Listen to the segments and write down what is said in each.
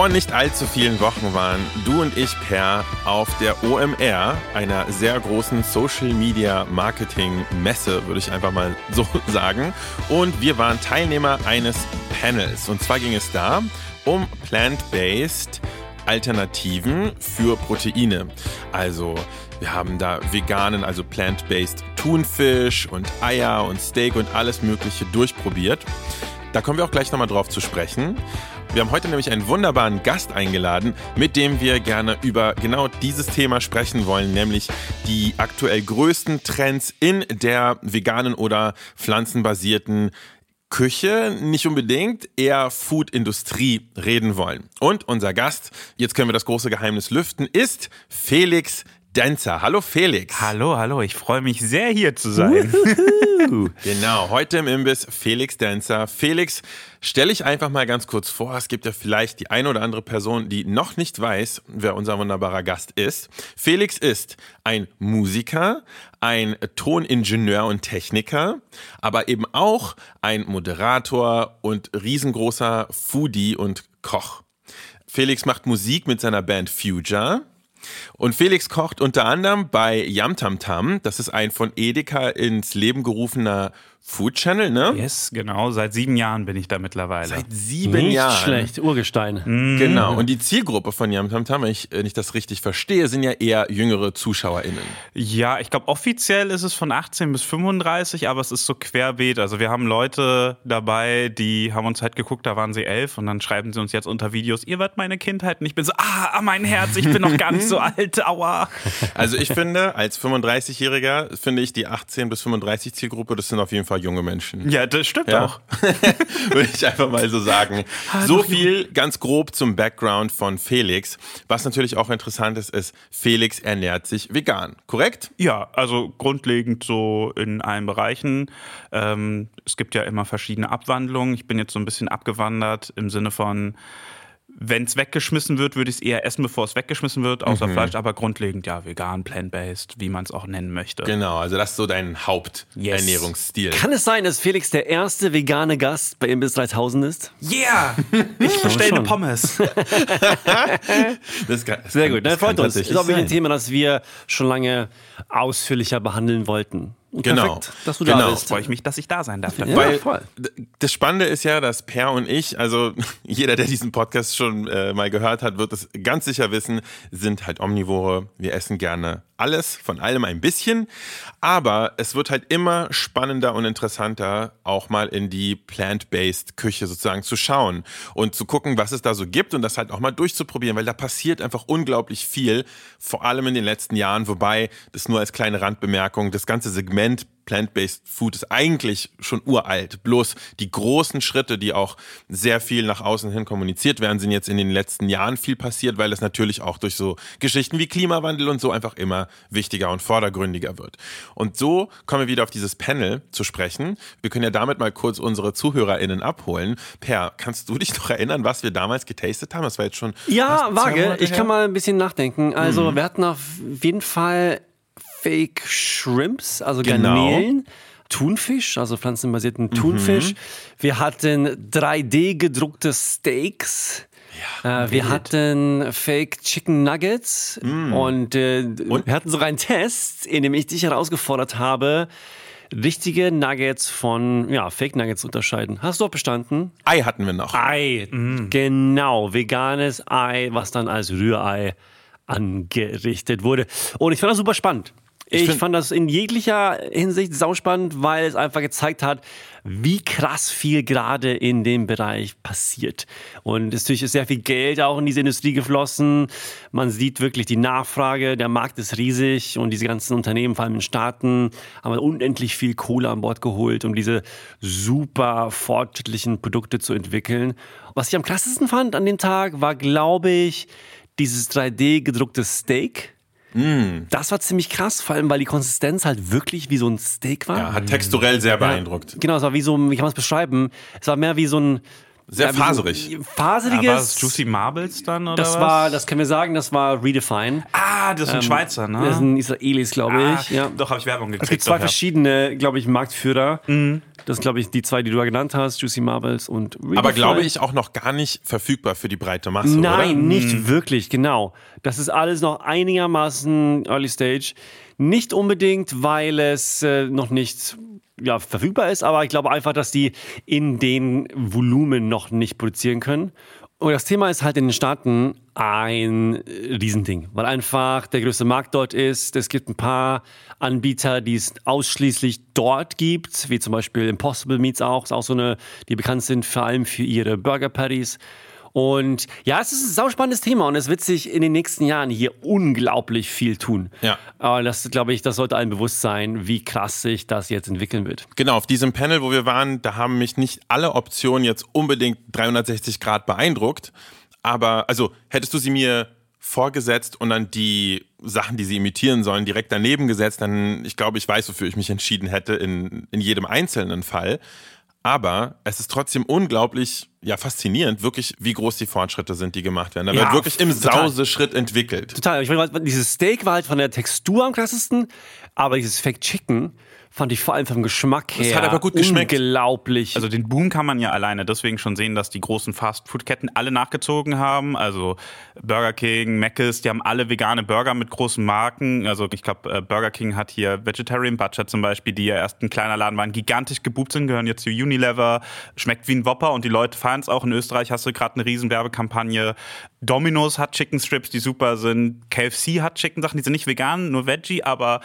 Vor nicht allzu vielen Wochen waren du und ich per auf der OMR, einer sehr großen Social Media Marketing Messe, würde ich einfach mal so sagen. Und wir waren Teilnehmer eines Panels. Und zwar ging es da um plant-based Alternativen für Proteine. Also wir haben da veganen, also plant-based Thunfisch und Eier und Steak und alles Mögliche durchprobiert. Da kommen wir auch gleich nochmal drauf zu sprechen. Wir haben heute nämlich einen wunderbaren Gast eingeladen, mit dem wir gerne über genau dieses Thema sprechen wollen, nämlich die aktuell größten Trends in der veganen oder pflanzenbasierten Küche nicht unbedingt, eher Food-Industrie reden wollen. Und unser Gast, jetzt können wir das große Geheimnis lüften, ist Felix Denzer. Hallo Felix. Hallo, hallo, ich freue mich sehr hier zu sein. genau, heute im Imbiss Felix Denzer. Felix, stelle ich einfach mal ganz kurz vor. Es gibt ja vielleicht die eine oder andere Person, die noch nicht weiß, wer unser wunderbarer Gast ist. Felix ist ein Musiker, ein Toningenieur und Techniker, aber eben auch ein Moderator und riesengroßer Foodie und Koch. Felix macht Musik mit seiner Band Future. Und Felix kocht unter anderem bei Yamtamtam. Das ist ein von Edeka ins Leben gerufener Food Channel, ne? Yes, genau. Seit sieben Jahren bin ich da mittlerweile. Seit sieben Nicht Jahren. schlecht, Urgestein. Mhm. Genau. Und die Zielgruppe von Yamtamtam, wenn ich, wenn ich das richtig verstehe, sind ja eher jüngere ZuschauerInnen. Ja, ich glaube, offiziell ist es von 18 bis 35, aber es ist so querbeet. Also wir haben Leute dabei, die haben uns halt geguckt, da waren sie elf und dann schreiben sie uns jetzt unter Videos, ihr wart meine Kindheit. Und ich bin so, ah, mein Herz, ich bin noch gar nicht so alt, aua. Also ich finde, als 35-Jähriger finde ich die 18 bis 35 Zielgruppe, das sind auf jeden Fall junge Menschen. Ja, das stimmt Ja. auch. Würde ich einfach mal so sagen. So viel ganz grob zum Background von Felix. Was natürlich auch interessant ist, ist, Felix ernährt sich vegan, korrekt? Ja, also grundlegend so in allen Bereichen. Ähm, es gibt ja immer verschiedene Abwandlungen. Ich bin jetzt so ein bisschen abgewandert im Sinne von, wenn es weggeschmissen wird, würde ich es eher essen, bevor es weggeschmissen wird, außer Fleisch, aber grundlegend ja vegan, plant-based, wie man es auch nennen möchte. Genau, also das ist so dein Haupternährungsstil. Kann es sein, dass Felix der erste vegane Gast bei Imbiss 3000 ist? Yeah! Ich bestelle eine. Pommes. Das kann, das Sehr kann- gut, das dann freut uns. Ist tatsächlich auch wirklich ein. Thema, das wir schon lange ausführlicher behandeln wollten. Genau. Perfekt, dass du Genau. da bist. Freue ich mich, dass ich da sein darf. Ja, Weil voll. das Spannende ist ja, dass Per und ich, also jeder, der diesen Podcast schon äh, mal gehört hat, wird es ganz sicher wissen, sind halt Omnivore. Wir essen gerne alles, von allem ein bisschen. Aber es wird halt immer spannender und interessanter, auch mal in die plant-based Küche sozusagen zu schauen und zu gucken, was es da so gibt und das halt auch mal durchzuprobieren, weil da passiert einfach unglaublich viel, vor allem in den letzten Jahren, wobei das nur als kleine Randbemerkung, das ganze Segment Plant-Based Food ist eigentlich schon uralt. Bloß die großen Schritte, die auch sehr viel nach außen hin kommuniziert werden, sind jetzt in den letzten Jahren viel passiert, weil es natürlich auch durch so Geschichten wie Klimawandel und so einfach immer wichtiger und vordergründiger wird. Und so kommen wir wieder auf dieses Panel zu sprechen. Wir können ja damit mal kurz unsere ZuhörerInnen abholen. Per, kannst du dich noch erinnern, was wir damals getastet haben? Das war jetzt schon. Ja, vage. Ich kann mal ein bisschen nachdenken. Also, wir hatten auf jeden Fall Fake Shrimps, also Genau. Garnelen. Thunfisch, also pflanzenbasierten Thunfisch. Wir hatten 3D gedruckte Steaks. äh, wir hatten Fake Chicken Nuggets und, äh, wir hatten sogar einen Test, in dem ich dich herausgefordert habe, richtige Nuggets von ja, Fake Nuggets zu unterscheiden. Hast du auch bestanden? Ei hatten wir noch. Ei, genau, veganes Ei, was dann als Rührei angerichtet wurde. Und ich fand das super spannend. Ich, ich fand das in jeglicher Hinsicht sauspannend, weil es einfach gezeigt hat, wie krass viel gerade in dem Bereich passiert. Und natürlich ist sehr viel Geld auch in diese Industrie geflossen. Man sieht wirklich die Nachfrage, der Markt ist riesig und diese ganzen Unternehmen, vor allem in Staaten, haben unendlich viel Kohle an Bord geholt, um diese super fortschrittlichen Produkte zu entwickeln. Was ich am krassesten fand an dem Tag war, glaube ich, dieses 3D gedruckte Steak Mm. Das war ziemlich krass, vor allem weil die Konsistenz halt wirklich wie so ein Steak war. Ja, hat texturell sehr beeindruckt. Ja, genau, es war wie so, wie kann man es beschreiben? Es war mehr wie so ein sehr ja, faserig. Faseriges. Ja, war das Juicy Marbles dann oder Das was? war, das können wir sagen, das war Redefine. Ah, das ist ein ähm, Schweizer, ne? Das sind Israelis, glaube ah, ich. Ja. Doch, habe ich Werbung gekriegt. Es gibt zwei doch, verschiedene, glaube ich, Marktführer. Mhm. Das sind, glaube ich, die zwei, die du da genannt hast, Juicy Marbles und Redefine. Aber glaube ich auch noch gar nicht verfügbar für die breite Masse, Nein, oder? nicht mhm. wirklich, genau. Das ist alles noch einigermaßen Early Stage. Nicht unbedingt, weil es äh, noch nicht ja, verfügbar ist, aber ich glaube einfach, dass die in den Volumen noch nicht produzieren können. Und das Thema ist halt in den Staaten ein Riesending, weil einfach der größte Markt dort ist. Es gibt ein paar Anbieter, die es ausschließlich dort gibt, wie zum Beispiel Impossible Meats auch, ist auch so eine, die bekannt sind vor allem für ihre Burger Patties. Und ja, es ist ein sauspannendes Thema und es wird sich in den nächsten Jahren hier unglaublich viel tun. Ja. Aber das, glaube ich, das sollte allen bewusst sein, wie krass sich das jetzt entwickeln wird. Genau, auf diesem Panel, wo wir waren, da haben mich nicht alle Optionen jetzt unbedingt 360 Grad beeindruckt. Aber, also, hättest du sie mir vorgesetzt und dann die Sachen, die sie imitieren sollen, direkt daneben gesetzt, dann, ich glaube, ich weiß, wofür ich mich entschieden hätte in, in jedem einzelnen Fall. Aber es ist trotzdem unglaublich ja, faszinierend, wirklich, wie groß die Fortschritte sind, die gemacht werden. Da ja, wird wirklich im Sauseschritt entwickelt. Total. Ich meine, dieses Steak war halt von der Textur am krassesten, aber dieses Fake Chicken fand ich vor allem vom Geschmack her. Das hat aber gut geschmeckt. Unglaublich. Also den Boom kann man ja alleine deswegen schon sehen, dass die großen Fast-Food-Ketten alle nachgezogen haben. Also Burger King, Mc's, die haben alle vegane Burger mit großen Marken. Also ich glaube, äh, Burger King hat hier Vegetarian Butcher zum Beispiel, die ja erst ein kleiner Laden waren, gigantisch gebucht sind, gehören jetzt zu Unilever, schmeckt wie ein Whopper und die Leute feiern es auch. In Österreich hast du gerade eine riesen Werbekampagne. Domino's hat Chicken Strips, die super sind. KFC hat Chicken Sachen, die sind nicht vegan, nur Veggie, aber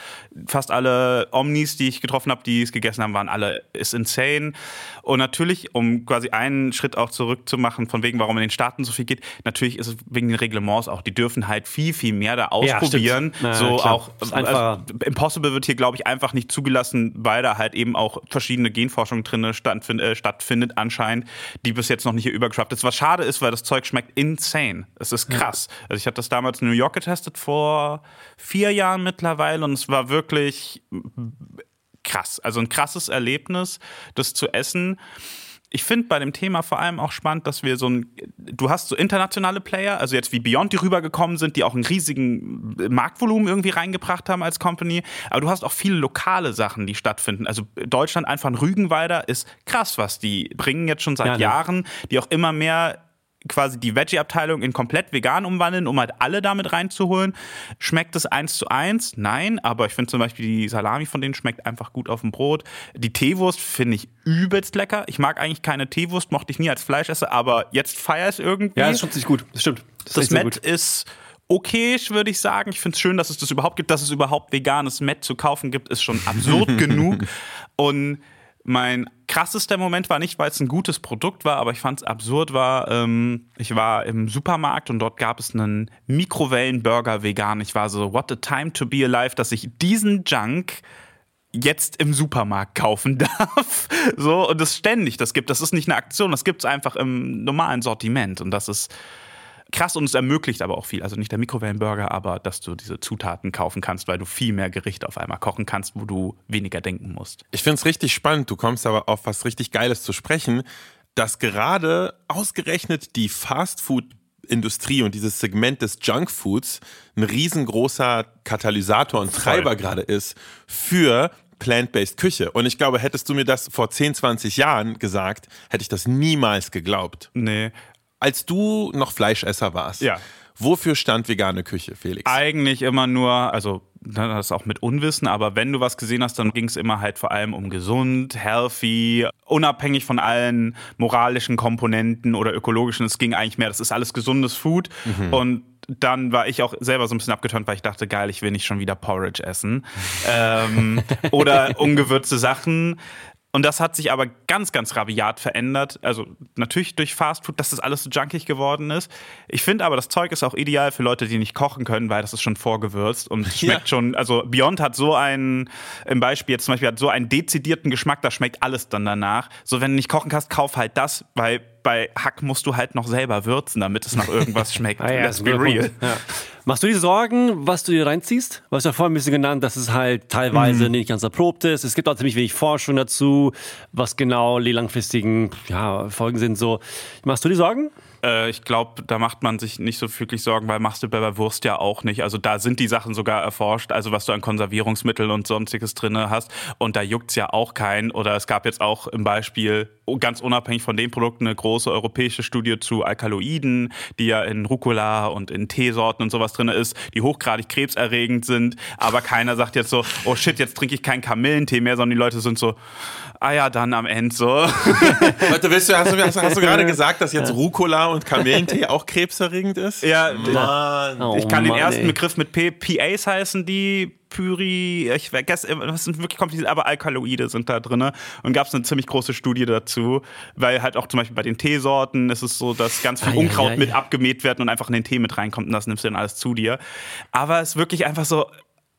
fast alle Omnis, die ich getroffen habe, die es gegessen haben, waren alle ist insane. Und natürlich, um quasi einen Schritt auch zurückzumachen, von wegen, warum in den Staaten so viel geht, natürlich ist es wegen den Reglements auch. Die dürfen halt viel, viel mehr da ausprobieren. Ja, so klar. auch also, Impossible wird hier, glaube ich, einfach nicht zugelassen, weil da halt eben auch verschiedene Genforschung drin stattfindet, äh, stattfindet anscheinend, die bis jetzt noch nicht hier übergeschwappt ist. Was schade ist, weil das Zeug schmeckt insane. Es ist krass. Ja. Also ich hatte das damals in New York getestet vor vier Jahren mittlerweile und es war wirklich krass. Also ein krasses Erlebnis, das zu essen. Ich finde bei dem Thema vor allem auch spannend, dass wir so ein, du hast so internationale Player, also jetzt wie Beyond, die rübergekommen sind, die auch einen riesigen Marktvolumen irgendwie reingebracht haben als Company, aber du hast auch viele lokale Sachen, die stattfinden. Also Deutschland einfach ein Rügenwalder ist krass, was die bringen jetzt schon seit ja, ne? Jahren, die auch immer mehr quasi die Veggie-Abteilung in komplett vegan umwandeln, um halt alle damit reinzuholen. Schmeckt es eins zu eins? Nein, aber ich finde zum Beispiel die Salami von denen schmeckt einfach gut auf dem Brot. Die Teewurst finde ich übelst lecker. Ich mag eigentlich keine Teewurst, mochte ich nie als Fleischesser, aber jetzt feiere ich es irgendwie. Ja, das stimmt sich gut. Das stimmt. Das, das Met ist okay, würde ich sagen. Ich finde es schön, dass es das überhaupt gibt, dass es überhaupt veganes Met zu kaufen gibt, ist schon absurd genug. Und mein krassester Moment war nicht, weil es ein gutes Produkt war, aber ich fand es absurd war, ähm, ich war im Supermarkt und dort gab es einen Mikrowellenburger vegan. Ich war so, what a time to be alive, dass ich diesen Junk jetzt im Supermarkt kaufen darf. so, und es ständig das gibt. Das ist nicht eine Aktion, das gibt es einfach im normalen Sortiment. Und das ist krass und es ermöglicht aber auch viel. Also nicht der Mikrowellenburger, aber dass du diese Zutaten kaufen kannst, weil du viel mehr Gerichte auf einmal kochen kannst, wo du weniger denken musst. Ich finde es richtig spannend. Du kommst aber auf was richtig Geiles zu sprechen, dass gerade ausgerechnet die Fastfood Industrie und dieses Segment des Junkfoods ein riesengroßer Katalysator und Treiber gerade ist für plant-based Küche. Und ich glaube, hättest du mir das vor 10, 20 Jahren gesagt, hätte ich das niemals geglaubt. Nee, als du noch Fleischesser warst, ja. wofür stand vegane Küche, Felix? Eigentlich immer nur, also das auch mit Unwissen, aber wenn du was gesehen hast, dann ging es immer halt vor allem um gesund, healthy, unabhängig von allen moralischen Komponenten oder ökologischen. Es ging eigentlich mehr, das ist alles gesundes Food mhm. und dann war ich auch selber so ein bisschen abgetönt, weil ich dachte, geil, ich will nicht schon wieder Porridge essen. ähm, oder ungewürzte Sachen. Und das hat sich aber ganz, ganz rabiat verändert. Also natürlich durch Fastfood, dass das alles so junkig geworden ist. Ich finde aber, das Zeug ist auch ideal für Leute, die nicht kochen können, weil das ist schon vorgewürzt und schmeckt ja. schon. Also Beyond hat so einen, im Beispiel jetzt zum Beispiel, hat so einen dezidierten Geschmack, da schmeckt alles dann danach. So, wenn du nicht kochen kannst, kauf halt das, weil bei Hack musst du halt noch selber würzen, damit es nach irgendwas schmeckt. ah, ja, Let's be real. Ja. Machst du dir Sorgen, was du dir reinziehst? Du hast ja vorhin ein bisschen genannt, dass es halt teilweise mhm. nicht ganz erprobt ist. Es gibt auch ziemlich wenig Forschung dazu, was genau die langfristigen ja, Folgen sind. So, machst du dir Sorgen? Äh, ich glaube, da macht man sich nicht so wirklich Sorgen, weil machst du bei Wurst ja auch nicht. Also da sind die Sachen sogar erforscht, also was du an Konservierungsmitteln und sonstiges drin hast. Und da juckt es ja auch keinen. Oder es gab jetzt auch im Beispiel, ganz unabhängig von den Produkten, eine große europäische Studie zu Alkaloiden, die ja in Rucola und in Teesorten und sowas drin ist, die hochgradig krebserregend sind. Aber keiner sagt jetzt so, oh shit, jetzt trinke ich keinen Kamillentee mehr, sondern die Leute sind so, ah ja, dann am Ende so. Warte, willst du, hast du, hast, hast du gerade gesagt, dass jetzt Rucola und Kamillentee auch krebserregend ist? Ja, Mann. Oh, ich kann Mann, den ersten ey. Begriff mit P, PAs heißen die. Pyri, ich vergesse, das sind wirklich kompliziert, aber Alkaloide sind da drin. Und gab es eine ziemlich große Studie dazu, weil halt auch zum Beispiel bei den Teesorten ist es so, dass ganz viel ah, Unkraut ja, ja, mit ja. abgemäht wird und einfach in den Tee mit reinkommt und das nimmst du dann alles zu dir. Aber es ist wirklich einfach so,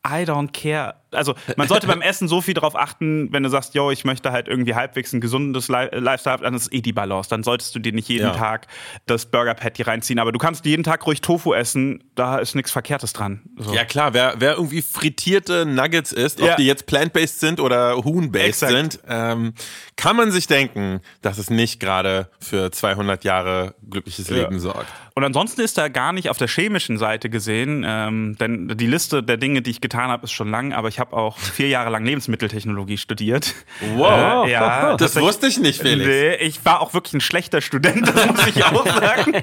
I don't care. Also man sollte beim Essen so viel darauf achten, wenn du sagst, yo, ich möchte halt irgendwie halbwegs ein gesundes Lifestyle haben, dann ist eh die Balance. Dann solltest du dir nicht jeden ja. Tag das Burger Patty reinziehen. Aber du kannst jeden Tag ruhig Tofu essen, da ist nichts Verkehrtes dran. So. Ja klar, wer, wer irgendwie frittierte Nuggets isst, ob ja. die jetzt plant-based sind oder Huhn-based sind, ähm, kann man sich denken, dass es nicht gerade für 200 Jahre glückliches ja. Leben sorgt. Und ansonsten ist da gar nicht auf der chemischen Seite gesehen, ähm, denn die Liste der Dinge, die ich getan habe, ist schon lang, aber ich habe auch vier Jahre lang Lebensmitteltechnologie studiert. Wow, äh, ja, das wusste ich nicht, Felix. Nee, ich war auch wirklich ein schlechter Student, das muss ich auch sagen.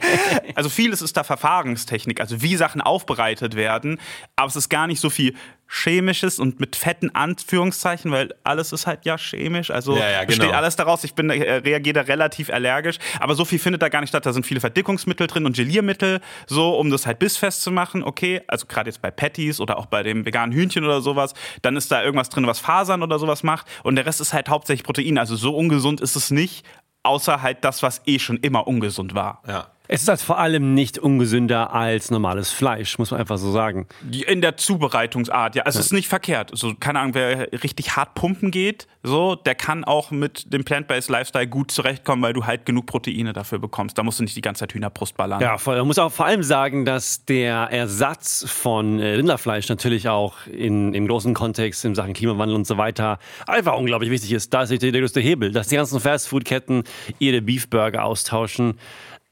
Also vieles ist da Verfahrenstechnik, also wie Sachen aufbereitet werden, aber es ist gar nicht so viel chemisches und mit fetten Anführungszeichen, weil alles ist halt ja chemisch, also ja, ja, genau. besteht alles daraus. Ich bin äh, reagiere da relativ allergisch, aber so viel findet da gar nicht statt. Da sind viele Verdickungsmittel drin und Geliermittel, so um das halt bissfest zu machen. Okay, also gerade jetzt bei Patties oder auch bei dem veganen Hühnchen oder sowas, dann ist da irgendwas drin, was Fasern oder sowas macht und der Rest ist halt hauptsächlich Protein. Also so ungesund ist es nicht, außer halt das, was eh schon immer ungesund war. Ja. Es ist halt vor allem nicht ungesünder als normales Fleisch, muss man einfach so sagen. In der Zubereitungsart, ja. Es ja. ist nicht verkehrt. So, keine Ahnung, wer richtig hart pumpen geht, so, der kann auch mit dem Plant-Based Lifestyle gut zurechtkommen, weil du halt genug Proteine dafür bekommst. Da musst du nicht die ganze Zeit Hühnerbrust ballern. Ja, voll. Man muss auch vor allem sagen, dass der Ersatz von äh, Rinderfleisch natürlich auch in, im großen Kontext in Sachen Klimawandel und so weiter einfach unglaublich wichtig ist. Da ist der größte Hebel, dass die ganzen Fastfood-Ketten ihre Beefburger austauschen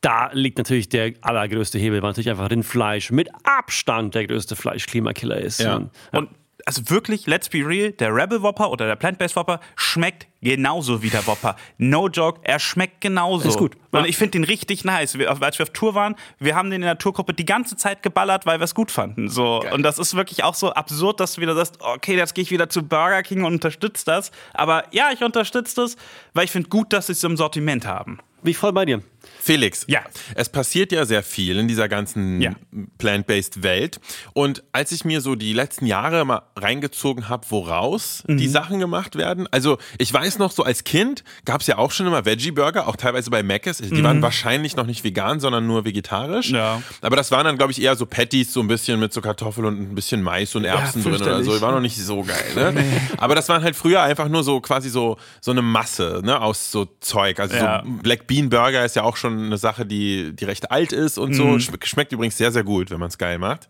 da liegt natürlich der allergrößte Hebel, weil natürlich einfach Rindfleisch mit Abstand der größte Fleischklimakiller ist. Ja. Und, ja. und also wirklich, let's be real, der Rebel Whopper oder der Plant-Based Whopper schmeckt genauso wie der Whopper. No joke, er schmeckt genauso. Ist gut. Und ich finde den richtig nice. Wir, als wir auf Tour waren, wir haben den in der Tourgruppe die ganze Zeit geballert, weil wir es gut fanden. So. Und das ist wirklich auch so absurd, dass du wieder sagst, okay, jetzt gehe ich wieder zu Burger King und unterstütze das. Aber ja, ich unterstütze das, weil ich finde gut, dass sie es im Sortiment haben. Wie voll bei dir. Felix, ja. es passiert ja sehr viel in dieser ganzen ja. plant-based Welt. Und als ich mir so die letzten Jahre mal reingezogen habe, woraus mhm. die Sachen gemacht werden, also ich weiß noch, so als Kind gab es ja auch schon immer Veggie-Burger, auch teilweise bei Mc's. Die mhm. waren wahrscheinlich noch nicht vegan, sondern nur vegetarisch. Ja. Aber das waren dann, glaube ich, eher so Patties, so ein bisschen mit so Kartoffeln und ein bisschen Mais und Erbsen drin oder so. Die waren noch nicht so geil. Ne? Nee. Aber das waren halt früher einfach nur so quasi so, so eine Masse ne, aus so Zeug. Also so Black Bean Burger ist ja auch schon eine Sache, die, die recht alt ist und so. Mhm. Schmeckt übrigens sehr, sehr gut, wenn man es geil macht.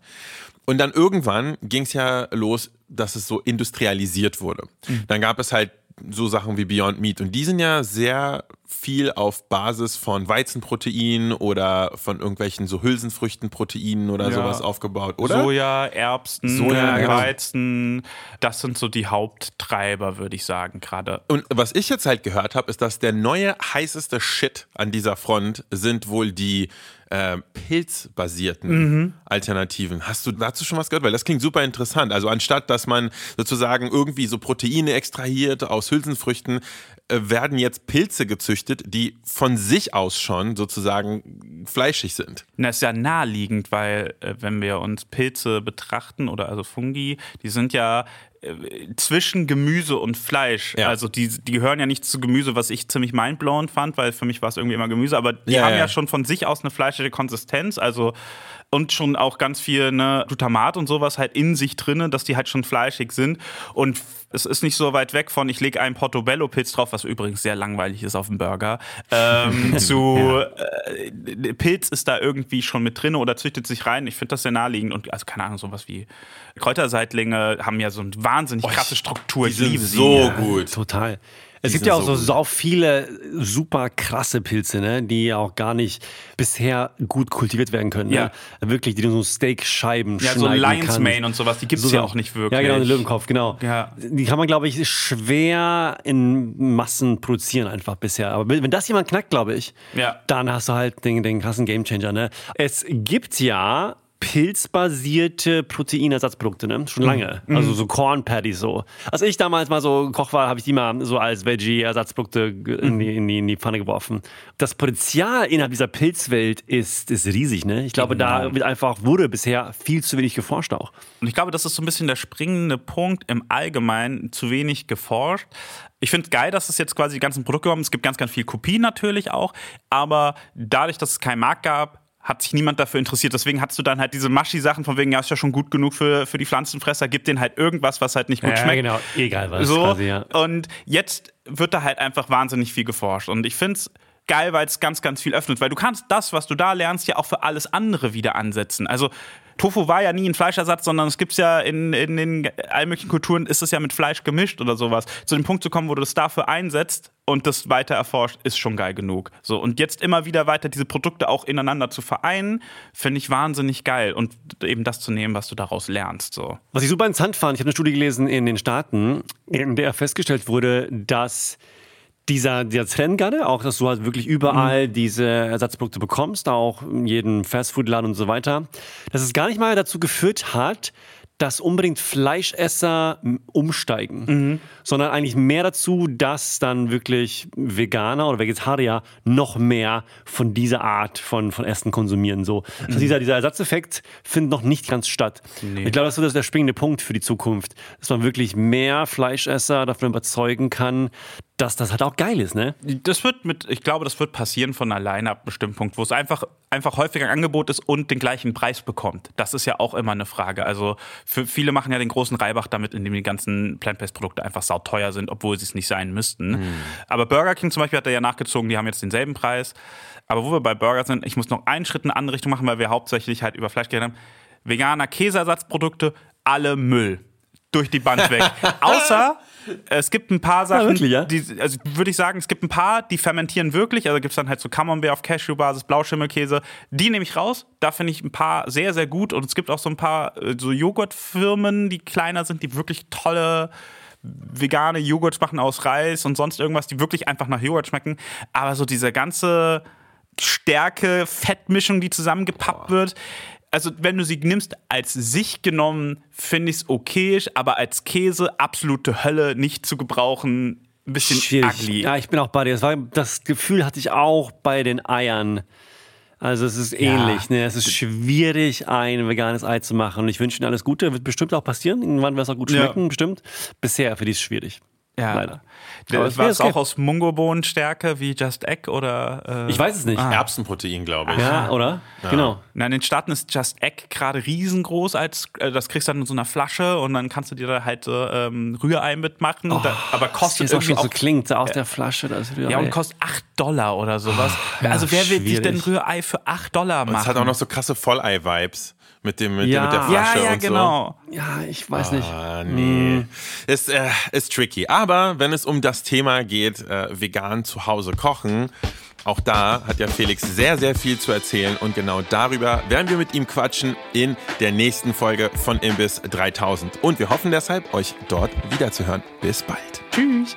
Und dann irgendwann ging es ja los, dass es so industrialisiert wurde. Mhm. Dann gab es halt so Sachen wie Beyond Meat. Und die sind ja sehr viel auf Basis von Weizenprotein oder von irgendwelchen so Hülsenfrüchtenproteinen oder ja. sowas aufgebaut, oder? Soja, Erbsen, Soja, genau. Weizen, das sind so die Haupttreiber, würde ich sagen, gerade. Und was ich jetzt halt gehört habe, ist, dass der neue heißeste Shit an dieser Front sind wohl die äh, pilzbasierten mhm. Alternativen. Hast du dazu schon was gehört? Weil das klingt super interessant. Also anstatt, dass man sozusagen irgendwie so Proteine extrahiert aus Hülsenfrüchten, äh, werden jetzt Pilze gezüchtet, die von sich aus schon sozusagen fleischig sind. Das ist ja naheliegend, weil äh, wenn wir uns Pilze betrachten oder also Fungi, die sind ja zwischen Gemüse und Fleisch. Ja. Also die, die gehören ja nicht zu Gemüse, was ich ziemlich mindblowing fand, weil für mich war es irgendwie immer Gemüse, aber die ja, haben ja. ja schon von sich aus eine fleischige Konsistenz, also und schon auch ganz viel ne, Glutamat und sowas halt in sich drinne, dass die halt schon fleischig sind und es ist nicht so weit weg von, ich lege einen Portobello-Pilz drauf, was übrigens sehr langweilig ist auf dem Burger, ähm, zu ja. äh, Pilz ist da irgendwie schon mit drin oder züchtet sich rein. Ich finde das sehr naheliegend und also keine Ahnung, sowas wie Kräuterseitlinge haben ja so eine wahnsinnig krasse Struktur. Die sind so gut. Total. Es gibt ja auch so, so viele super krasse Pilze, ne, die auch gar nicht bisher gut kultiviert werden können. Ne? Ja. Ne? Wirklich, die du so Steakscheiben ja, schneiden Ja, so Lion's Mane und sowas, die gibt es so, ja auch nicht wirklich. Ja, genau, den Löwenkopf, genau. Ja. Die kann man, glaube ich, schwer in Massen produzieren einfach bisher. Aber wenn das jemand knackt, glaube ich, ja. dann hast du halt den, den krassen Gamechanger. Ne? Es gibt ja pilzbasierte Proteinersatzprodukte, ne? Schon lange. Mhm. Also so Corn Patties so. Als ich damals mal so Koch war, habe ich die mal so als Veggie-Ersatzprodukte in, die, in, die, in die Pfanne geworfen. Das Potenzial innerhalb dieser Pilzwelt ist, ist riesig, ne? Ich glaube, genau. da wird einfach, wurde bisher viel zu wenig geforscht auch. Und ich glaube, das ist so ein bisschen der springende Punkt im Allgemeinen, zu wenig geforscht. Ich finde es geil, dass es jetzt quasi die ganzen Produkte haben. Es gibt ganz, ganz viel Kopien natürlich auch. Aber dadurch, dass es keinen Markt gab, hat sich niemand dafür interessiert. Deswegen hast du dann halt diese Maschi-Sachen von wegen, ja, ist ja schon gut genug für, für die Pflanzenfresser, gib denen halt irgendwas, was halt nicht gut ja, schmeckt. genau, egal was. So, quasi, ja. Und jetzt wird da halt einfach wahnsinnig viel geforscht. Und ich finde es geil, weil es ganz, ganz viel öffnet. Weil du kannst das, was du da lernst, ja auch für alles andere wieder ansetzen. Also Tofu war ja nie ein Fleischersatz, sondern es gibt es ja in, in den allen Kulturen, ist es ja mit Fleisch gemischt oder sowas. Zu dem Punkt zu kommen, wo du das dafür einsetzt und das weiter erforscht, ist schon geil genug. So, und jetzt immer wieder weiter diese Produkte auch ineinander zu vereinen, finde ich wahnsinnig geil. Und eben das zu nehmen, was du daraus lernst. So. Was ich super interessant fand, ich habe eine Studie gelesen in den Staaten, in der festgestellt wurde, dass dieser, dieser Trend gerade, auch dass du halt wirklich überall mhm. diese Ersatzprodukte bekommst, auch in jedem Fastfood-Laden und so weiter, dass es gar nicht mal dazu geführt hat, dass unbedingt Fleischesser umsteigen, mhm. sondern eigentlich mehr dazu, dass dann wirklich Veganer oder Vegetarier noch mehr von dieser Art von, von Essen konsumieren. So. Also mhm. dieser, dieser Ersatzeffekt findet noch nicht ganz statt. Nee. Ich glaube, das ist der springende Punkt für die Zukunft, dass man wirklich mehr Fleischesser davon überzeugen kann, dass das halt auch geil ist, ne? Das wird mit, ich glaube, das wird passieren von alleine ab einem bestimmten Punkt, wo es einfach, einfach häufiger ein Angebot ist und den gleichen Preis bekommt. Das ist ja auch immer eine Frage. Also für viele machen ja den großen Reibach damit, indem die ganzen Plant-Based-Produkte einfach sauteuer sind, obwohl sie es nicht sein müssten. Mhm. Aber Burger King zum Beispiel hat er ja nachgezogen, die haben jetzt denselben Preis. Aber wo wir bei Burger sind, ich muss noch einen Schritt in eine andere Richtung machen, weil wir hauptsächlich halt über Fleisch geredet haben. Veganer Käseersatzprodukte, alle Müll durch die Band weg. Außer es gibt ein paar Sachen, ja, wirklich, ja? die, also würde ich sagen, es gibt ein paar, die fermentieren wirklich. Also gibt es dann halt so Camembert auf Cashew-Basis, Blauschimmelkäse. Die nehme ich raus. Da finde ich ein paar sehr, sehr gut. Und es gibt auch so ein paar äh, so Joghurtfirmen, die kleiner sind, die wirklich tolle vegane Joghurts machen aus Reis und sonst irgendwas, die wirklich einfach nach Joghurt schmecken. Aber so diese ganze Stärke, Fettmischung, die zusammengepappt Boah. wird, also wenn du sie nimmst als sich genommen, finde ich es okayisch, aber als Käse absolute Hölle nicht zu gebrauchen, ein bisschen Schwierig. ugly. Ja, ich bin auch bei dir. Das, war, das Gefühl hatte ich auch bei den Eiern. Also es ist ähnlich. Ja. Ne? Es ist schwierig, ein veganes Ei zu machen. Und ich wünsche Ihnen alles Gute. Wird bestimmt auch passieren. Irgendwann wird es auch gut schmecken, ja. bestimmt. Bisher finde ich es schwierig. Ja. Leider. War es auch aus Mungobohnenstärke wie Just Egg oder? Äh, ich weiß es nicht. Ah. Erbsenprotein, glaube ich. Ja, oder? Ja. Genau. Na, in den Staaten ist Just Egg gerade riesengroß, als äh, das kriegst du dann in so einer Flasche und dann kannst du dir da halt äh, ähm, Rührei mitmachen. Oh, da, aber kostet das irgendwie auch schon so klingt so aus der Flasche das Rührei. Ja und kostet 8 Dollar oder sowas. Oh, also wer will sich denn Rührei für 8 Dollar machen? Es hat auch noch so krasse Vollei-Vibes mit dem mit, ja. dem, mit der Flasche ja, ja, und genau. so. Ja, ich weiß nicht. Ah, nee. Hm. Ist, äh, ist tricky. Aber wenn es um das Thema geht, äh, vegan zu Hause kochen, auch da hat ja Felix sehr, sehr viel zu erzählen und genau darüber werden wir mit ihm quatschen in der nächsten Folge von Imbiss 3000. Und wir hoffen deshalb, euch dort wiederzuhören. Bis bald. Tschüss.